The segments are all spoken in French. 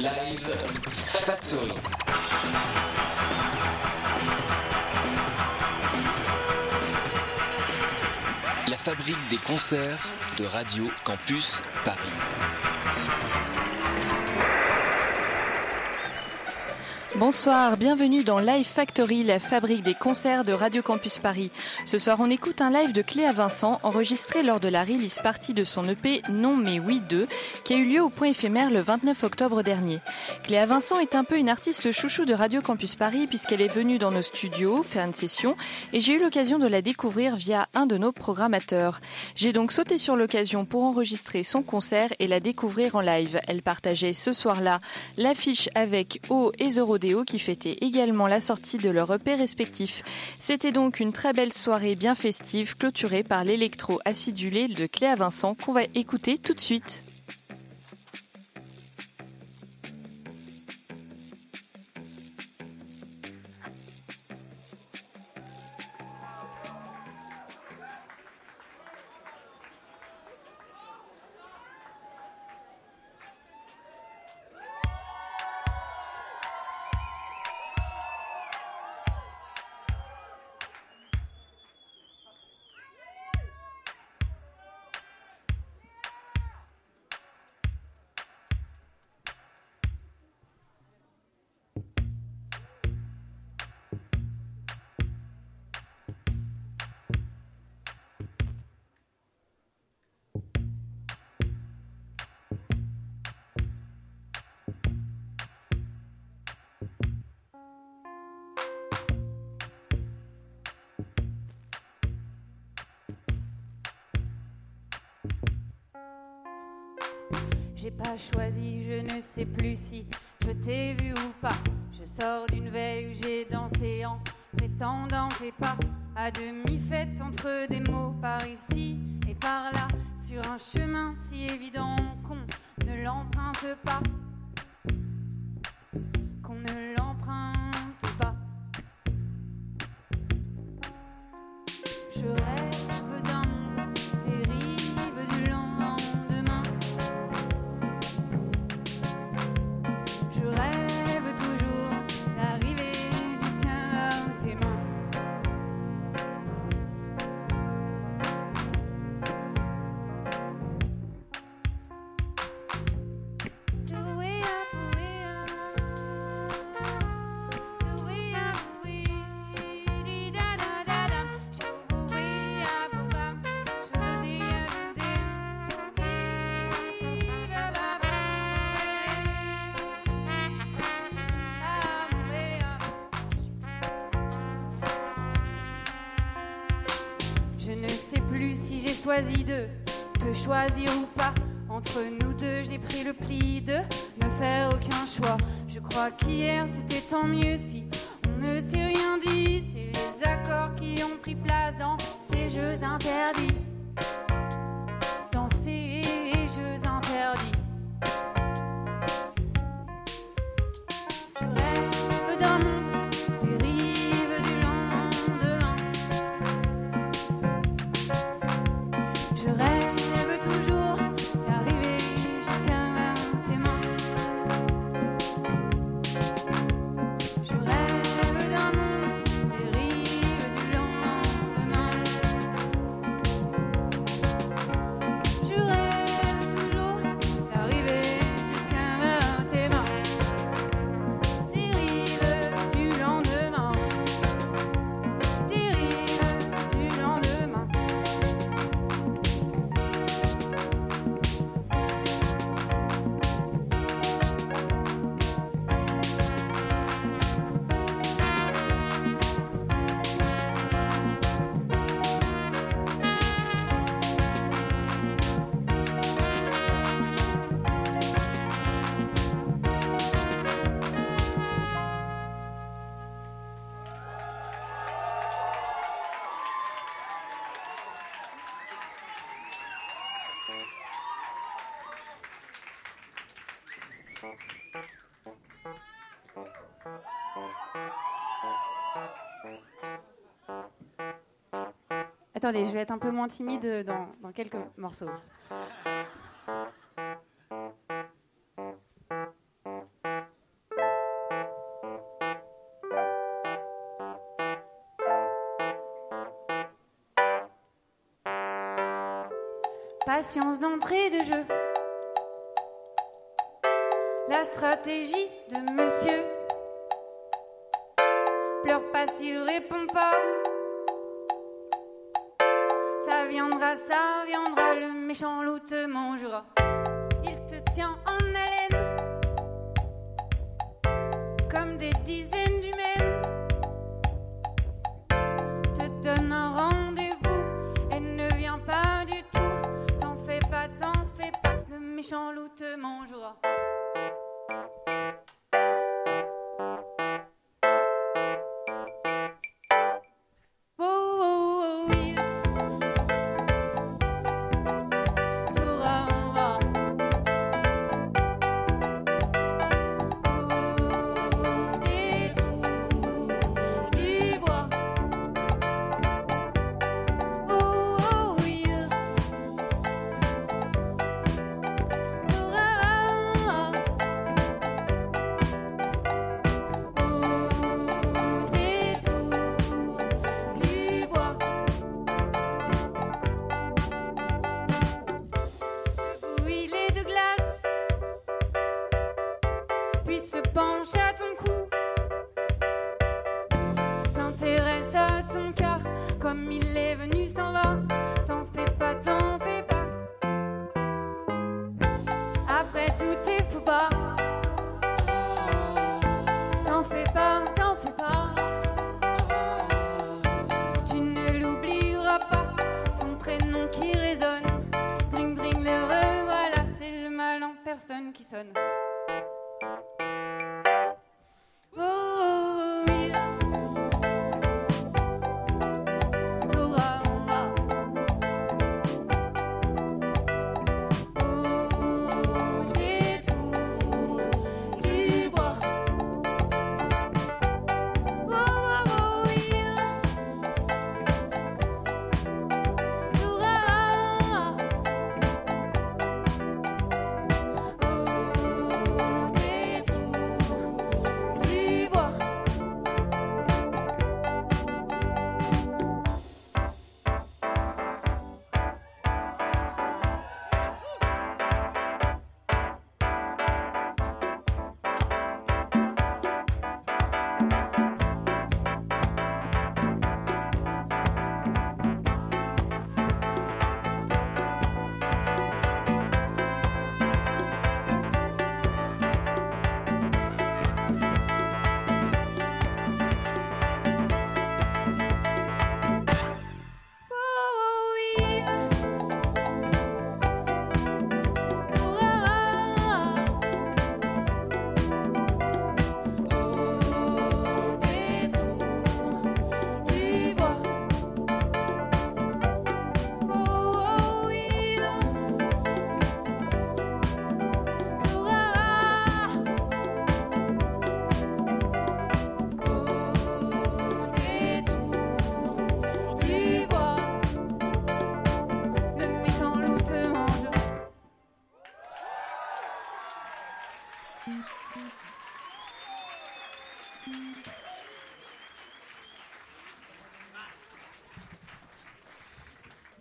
Live Factory. La fabrique des concerts de Radio Campus Paris. Bonsoir, bienvenue dans Live Factory, la fabrique des concerts de Radio Campus Paris. Ce soir, on écoute un live de Cléa Vincent enregistré lors de la release partie de son EP Non mais oui 2 qui a eu lieu au point éphémère le 29 octobre dernier. Cléa Vincent est un peu une artiste chouchou de Radio Campus Paris puisqu'elle est venue dans nos studios faire une session et j'ai eu l'occasion de la découvrir via un de nos programmateurs. J'ai donc sauté sur l'occasion pour enregistrer son concert et la découvrir en live. Elle partageait ce soir-là l'affiche avec O et Qui fêtaient également la sortie de leur EP respectif. C'était donc une très belle soirée bien festive clôturée par l'électro acidulé de Cléa Vincent qu'on va écouter tout de suite. J'ai pas choisi, je ne sais plus si je t'ai vu ou pas. Je sors d'une veille où j'ai dansé en restant dans tes pas. À demi faite entre des mots par ici et par là. Sur un chemin si évident qu'on ne l'emprunte pas. Choisi de te choisir ou pas. Entre nous deux, j'ai pris le pli de ne faire aucun choix. Je crois qu'hier c'était tant mieux si on ne s'est rien dit. C'est les accords qui ont pris place dans ces jeux interdits. Attendez, hein je vais être un peu moins timide dans, dans quelques morceaux. Patience d'entrée de jeu. La stratégie de monsieur. Pleure pas s'il répond pas. méchant loup te mangera. Il te tient en haleine.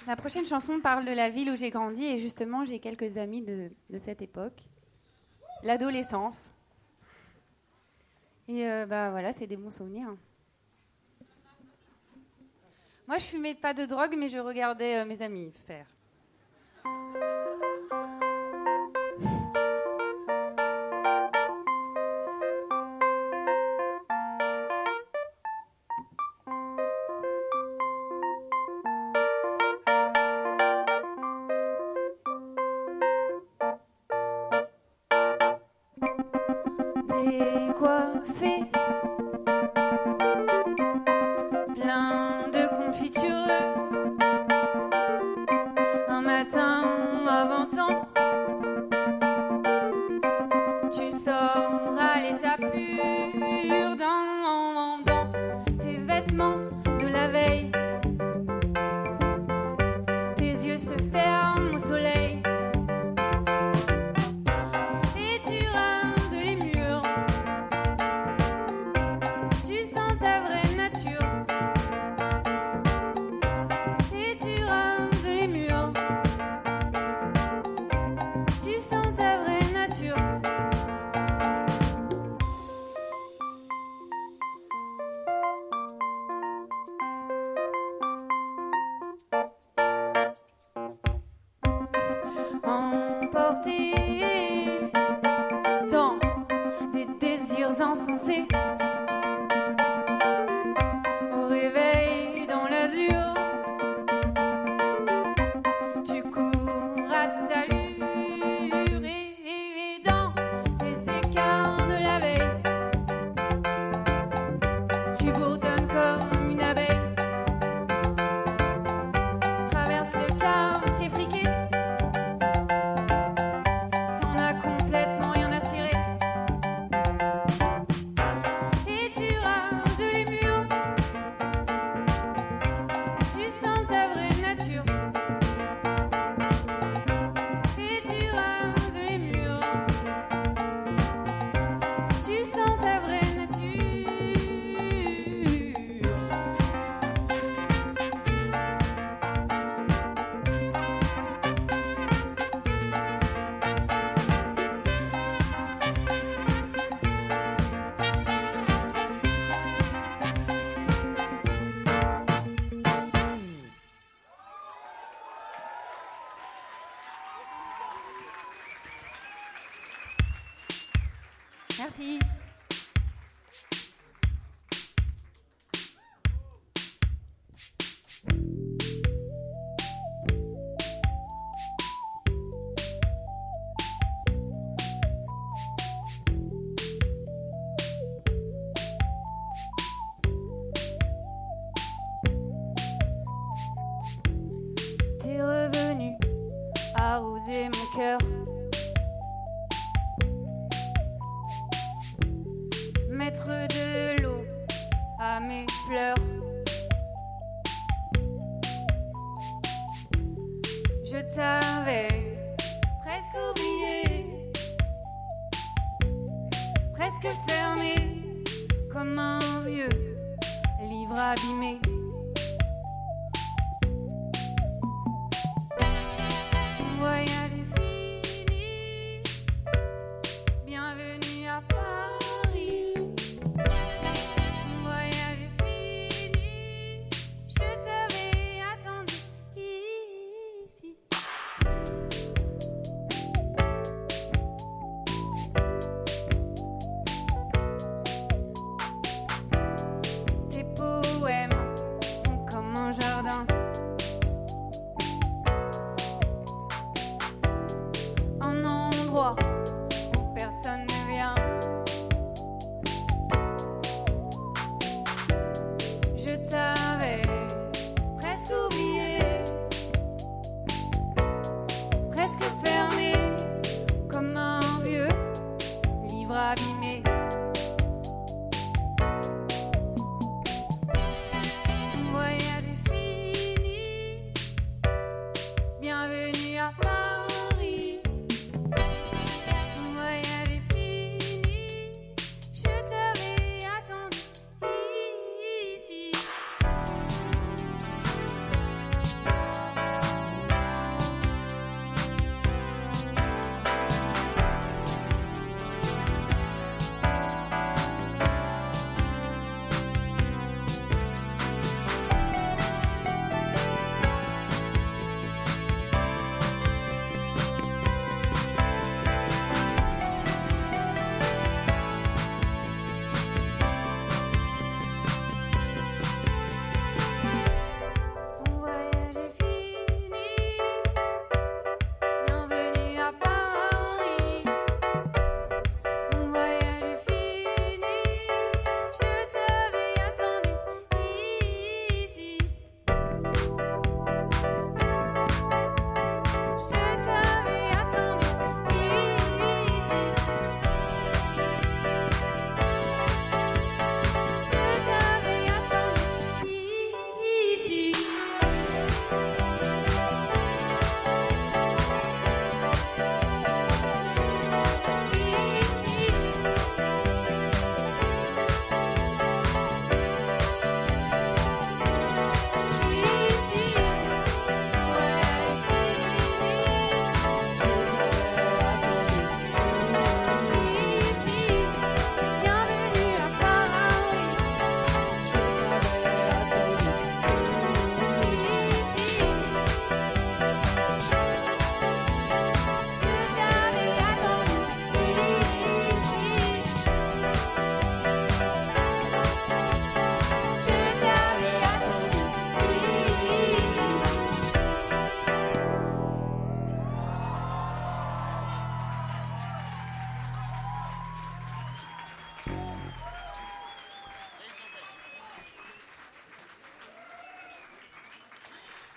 La prochaine chanson parle de la ville où j'ai grandi et justement j'ai quelques amis de, cette époque. L'adolescence. Et euh, bah voilà, c'est des bons souvenirs. Moi je fumais pas de drogue mais je regardais euh, mes amis faire. Merci.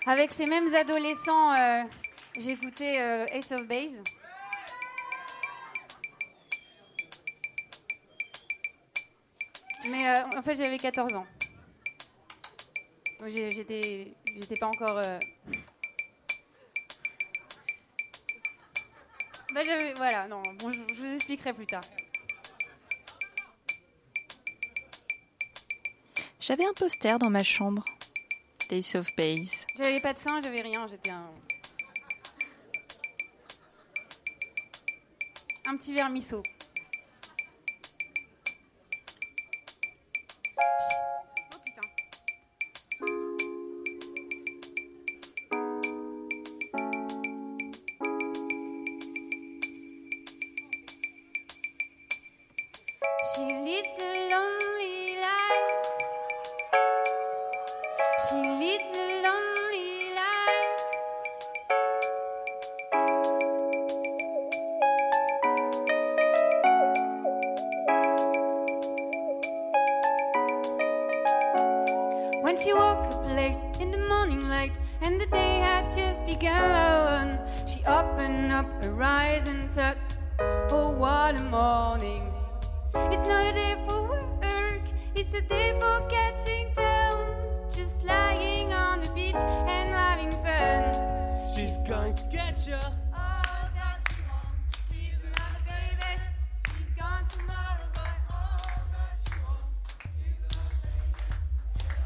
Avec ces mêmes adolescents, euh, euh Ace of Base. Mais euh, en fait, j'avais 14 ans. Donc j'étais, j'étais pas encore. Euh, bah, voilà, non, bon, je vous expliquerai plus tard. J'avais un poster dans ma chambre Ace of J'avais pas de sang, j'avais rien, j'étais un. Un petit vermisseau.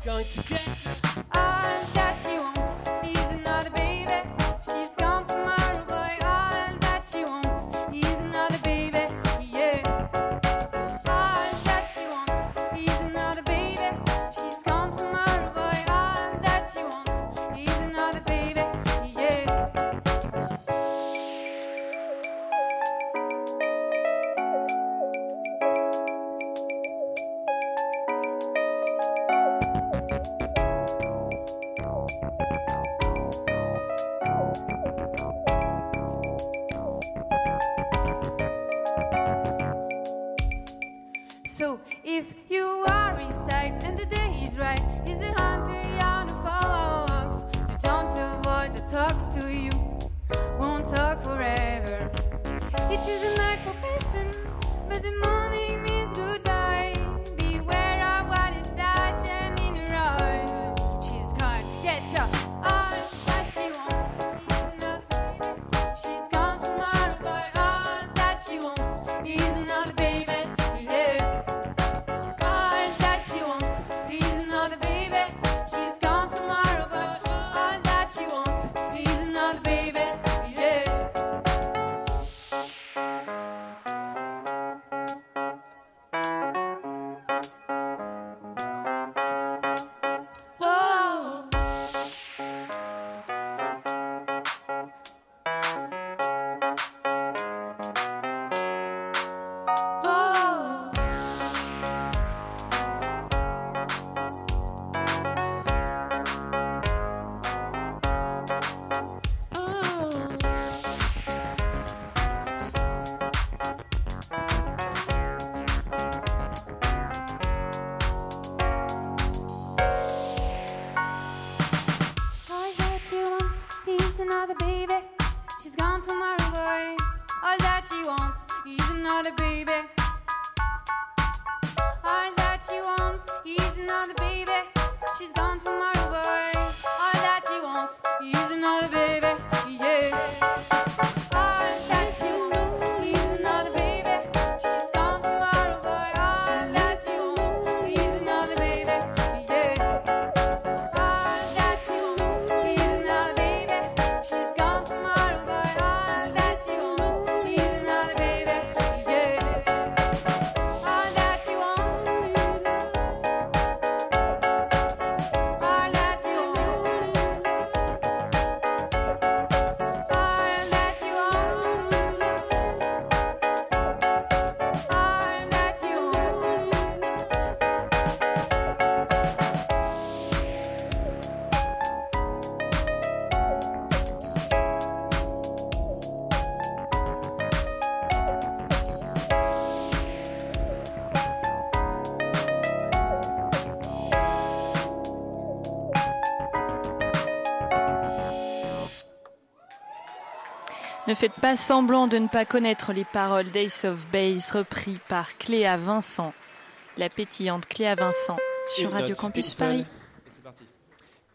going to get. I Ne faites pas semblant de ne pas connaître les paroles d'Ace of Base repris par Cléa Vincent, la pétillante Cléa Vincent, sur Radio Campus Paris.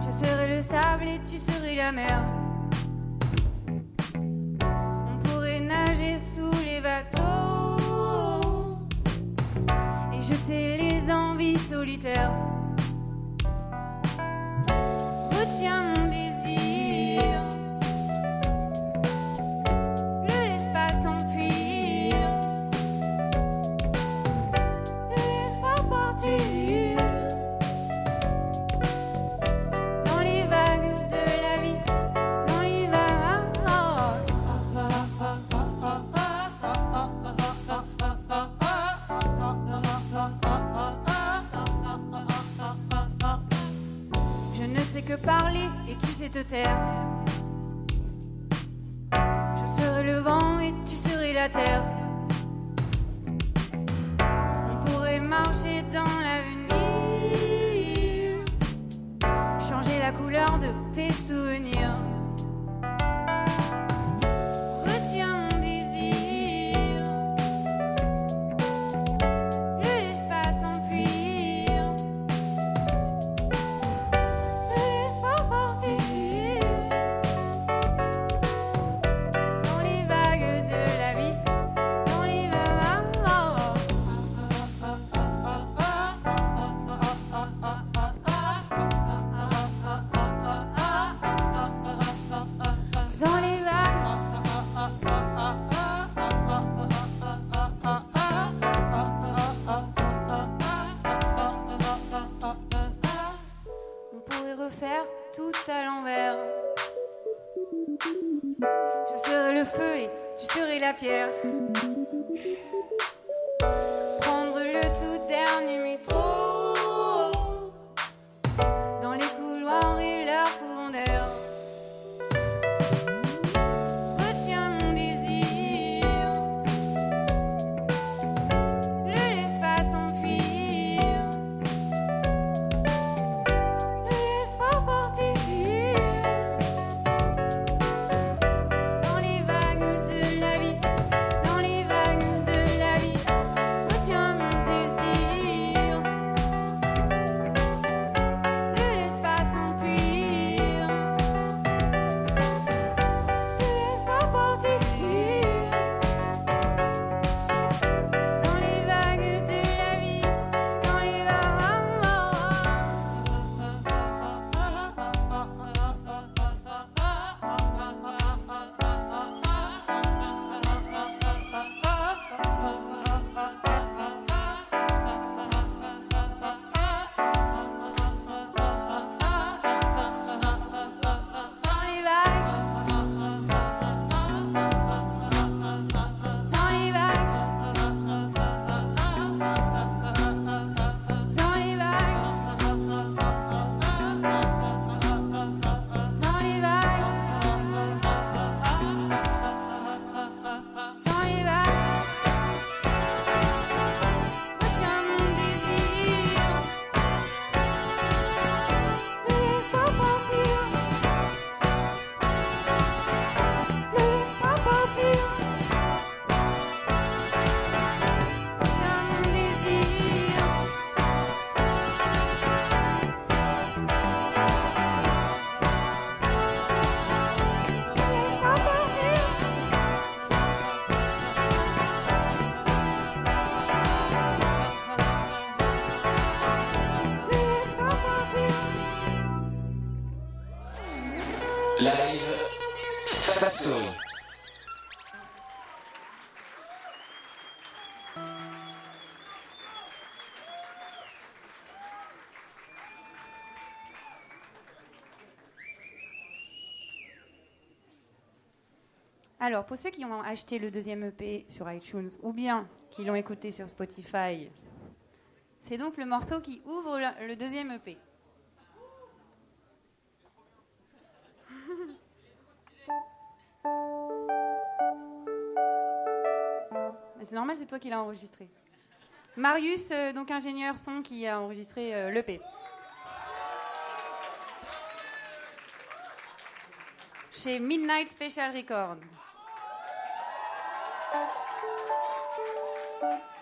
Je serai le sable et tu serais la mer. On pourrait nager sous les bateaux et jeter les envies solitaires. la pierre. Prendre le tout dernier métro. Alors, pour ceux qui ont acheté le deuxième EP sur iTunes ou bien qui l'ont écouté sur Spotify, c'est donc le morceau qui ouvre le deuxième EP. c'est normal, c'est toi qui l'as enregistré. Marius, euh, donc ingénieur son, qui a enregistré euh, l'EP. Chez Midnight Special Records. Thank you.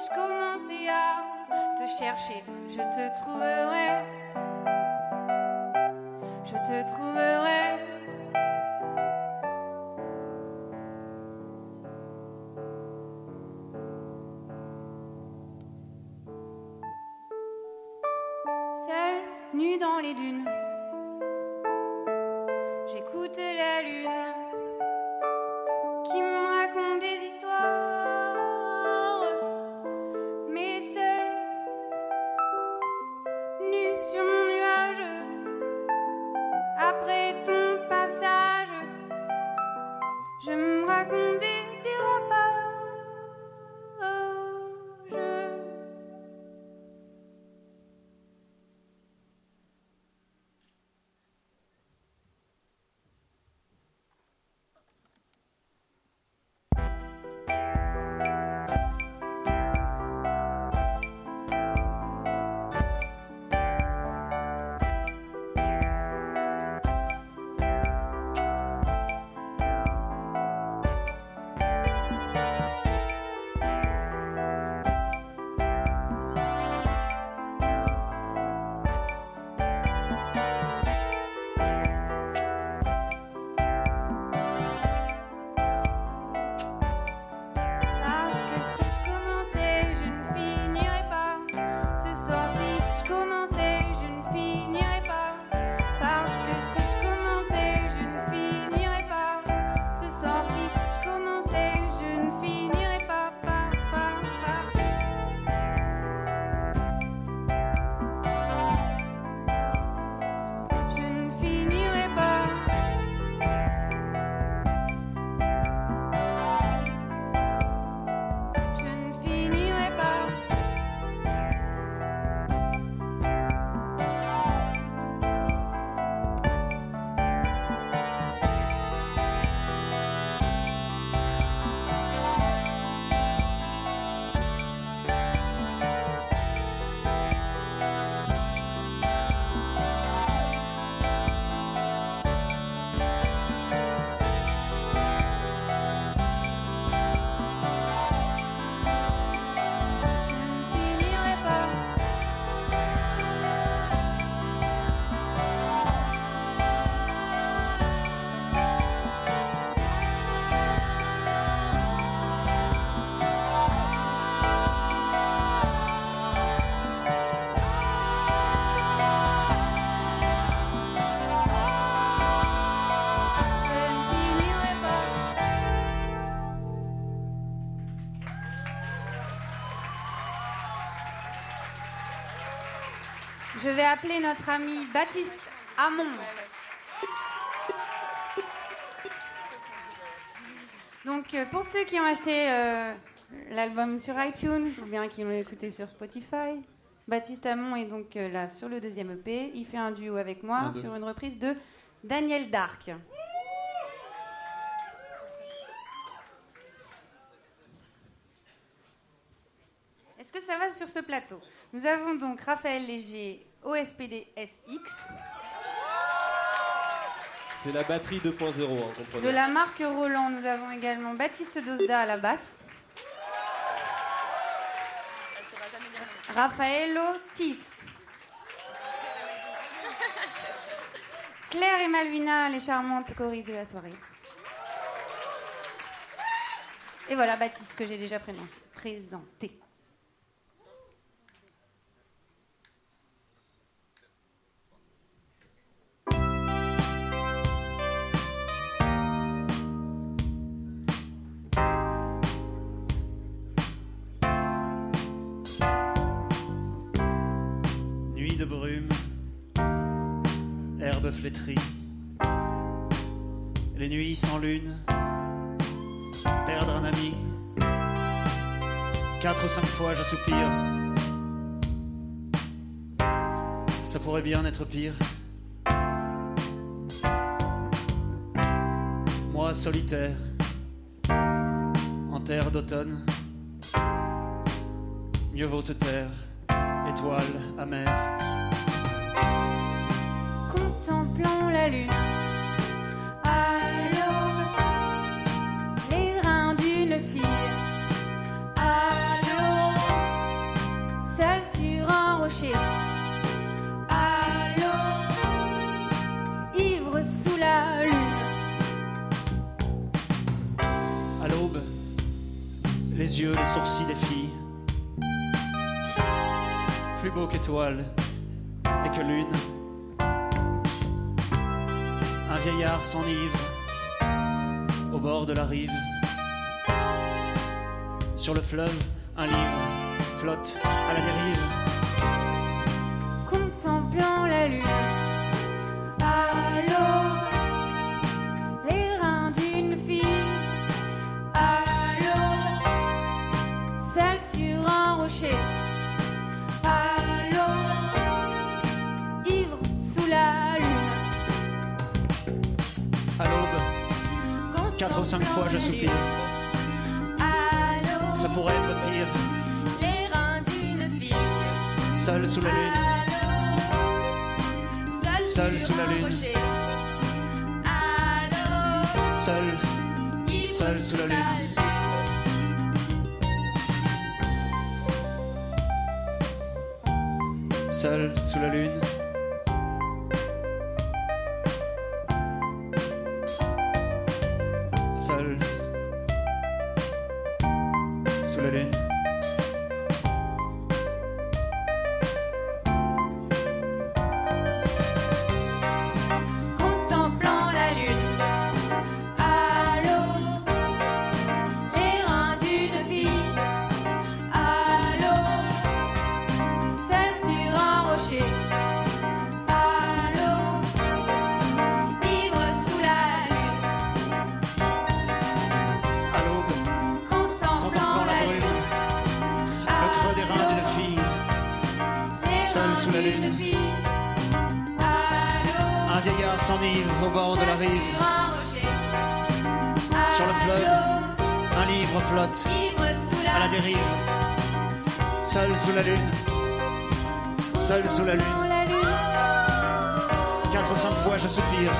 je commençais à te chercher, je te trouverais. Je te trouverais. Je vais appeler notre ami Baptiste Hamon. Donc, euh, pour ceux qui ont acheté euh, l'album sur iTunes ou bien qui l'ont écouté sur Spotify, Baptiste Hamon est donc euh, là sur le deuxième EP. Il fait un duo avec moi sur une reprise de Daniel Dark. Est-ce que ça va sur ce plateau? Nous avons donc Raphaël Léger OSPD SX. C'est la batterie 2.0, hein. De la marque Roland, nous avons également Baptiste Dosda à la basse. Raffaello Tis. Claire et Malvina, les charmantes choristes de la soirée. Et voilà Baptiste que j'ai déjà présenté. Les nuits sans lune, perdre un ami. Quatre ou cinq fois je. Ça pourrait bien être pire. Moi solitaire, en terre d'automne, mieux vaut se taire, étoile amère. À les reins d'une fille. À seul sur un rocher. À ivre sous la lune. À l'aube, les yeux, les sourcils des filles. Plus beau qu'étoile et que lune vieillard s'enivre au bord de la rive. Sur le fleuve, un livre flotte à la dérive. Contemplant la lune, Quatre ou cinq fois je soupire. Ça pourrait être pire. Les reins d'une fille. Seul sous la lune. Seul sous la lune. Seul. Seul sous la lune. Seul sous la lune. À la dérive. Seul sous la lune. Seul sous la lune. Quatre ou cinq fois je soupire.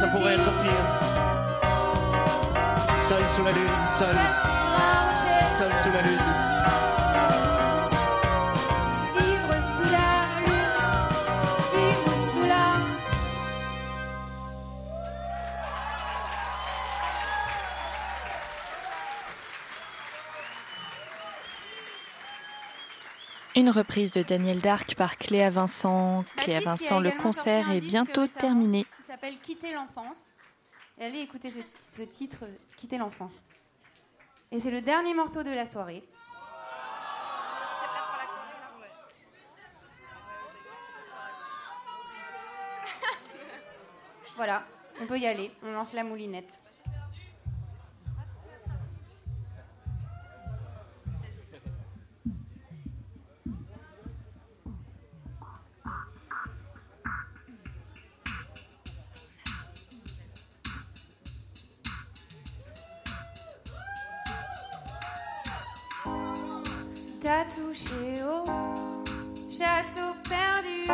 Ça pourrait être pire. Seul sous la lune, seul, seul sous la lune. Une reprise de Daniel Dark par Cléa Vincent. Cléa Vincent, le concert est bientôt terminé. qui s'appelle Quitter l'enfance. Et allez écouter ce, ce titre, Quitter l'enfance. Et c'est le dernier morceau de la soirée. Voilà, on peut y aller. On lance la moulinette. T'as touché au château perdu.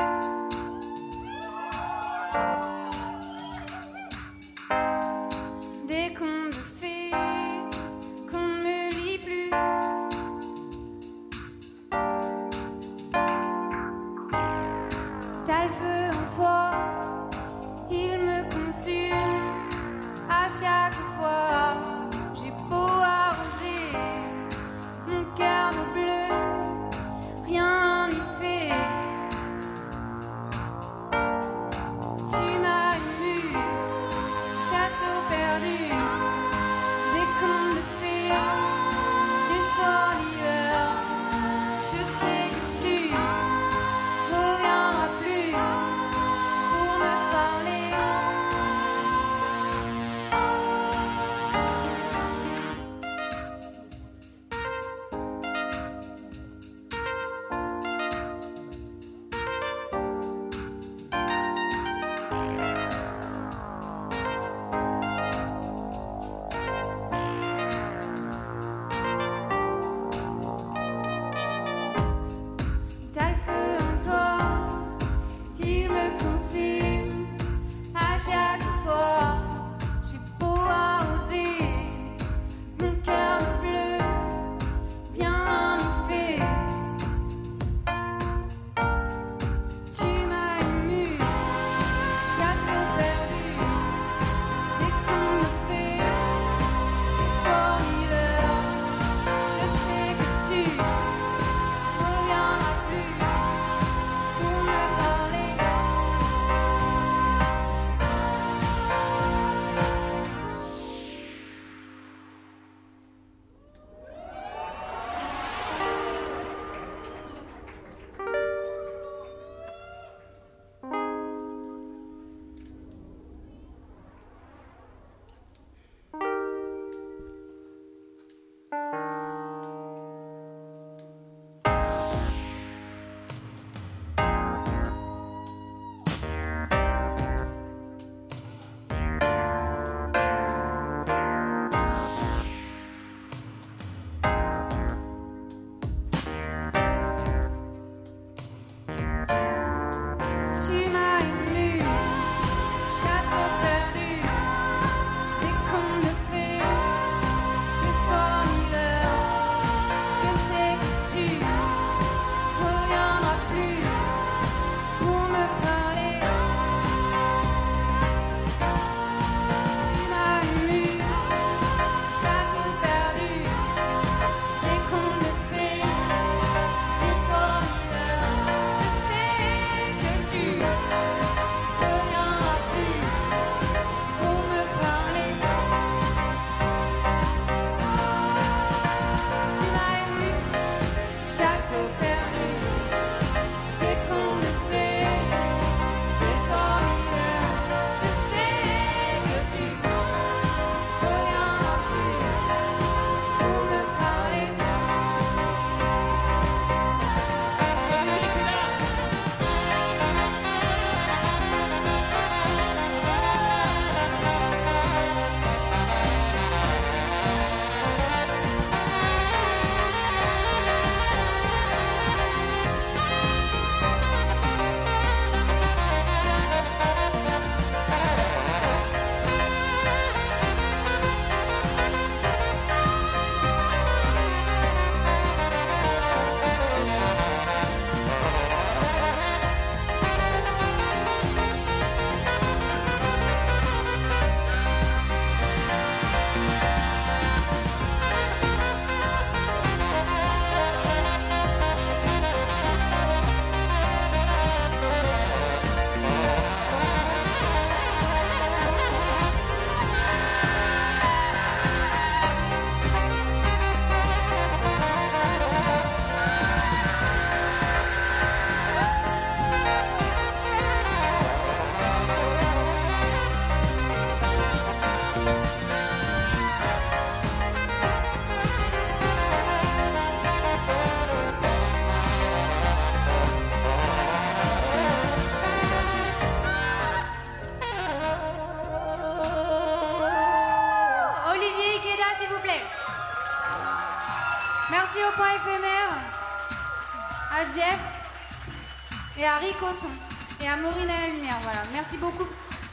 Et à Maureen à la lumière. Voilà, merci beaucoup.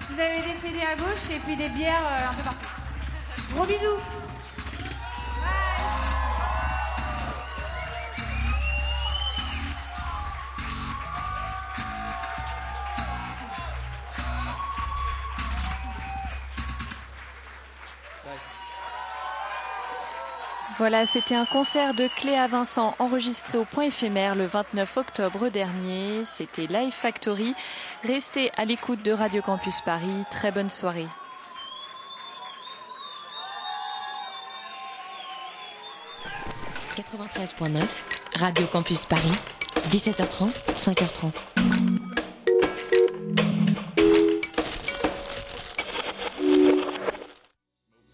Vous avez des CD à gauche et puis des bières euh, un peu partout. Gros bisous. Voilà, c'était un concert de Cléa Vincent enregistré au point éphémère le 29 octobre dernier. C'était Live Factory. Restez à l'écoute de Radio Campus Paris. Très bonne soirée. Radio Campus Paris, 17h30, 5h30.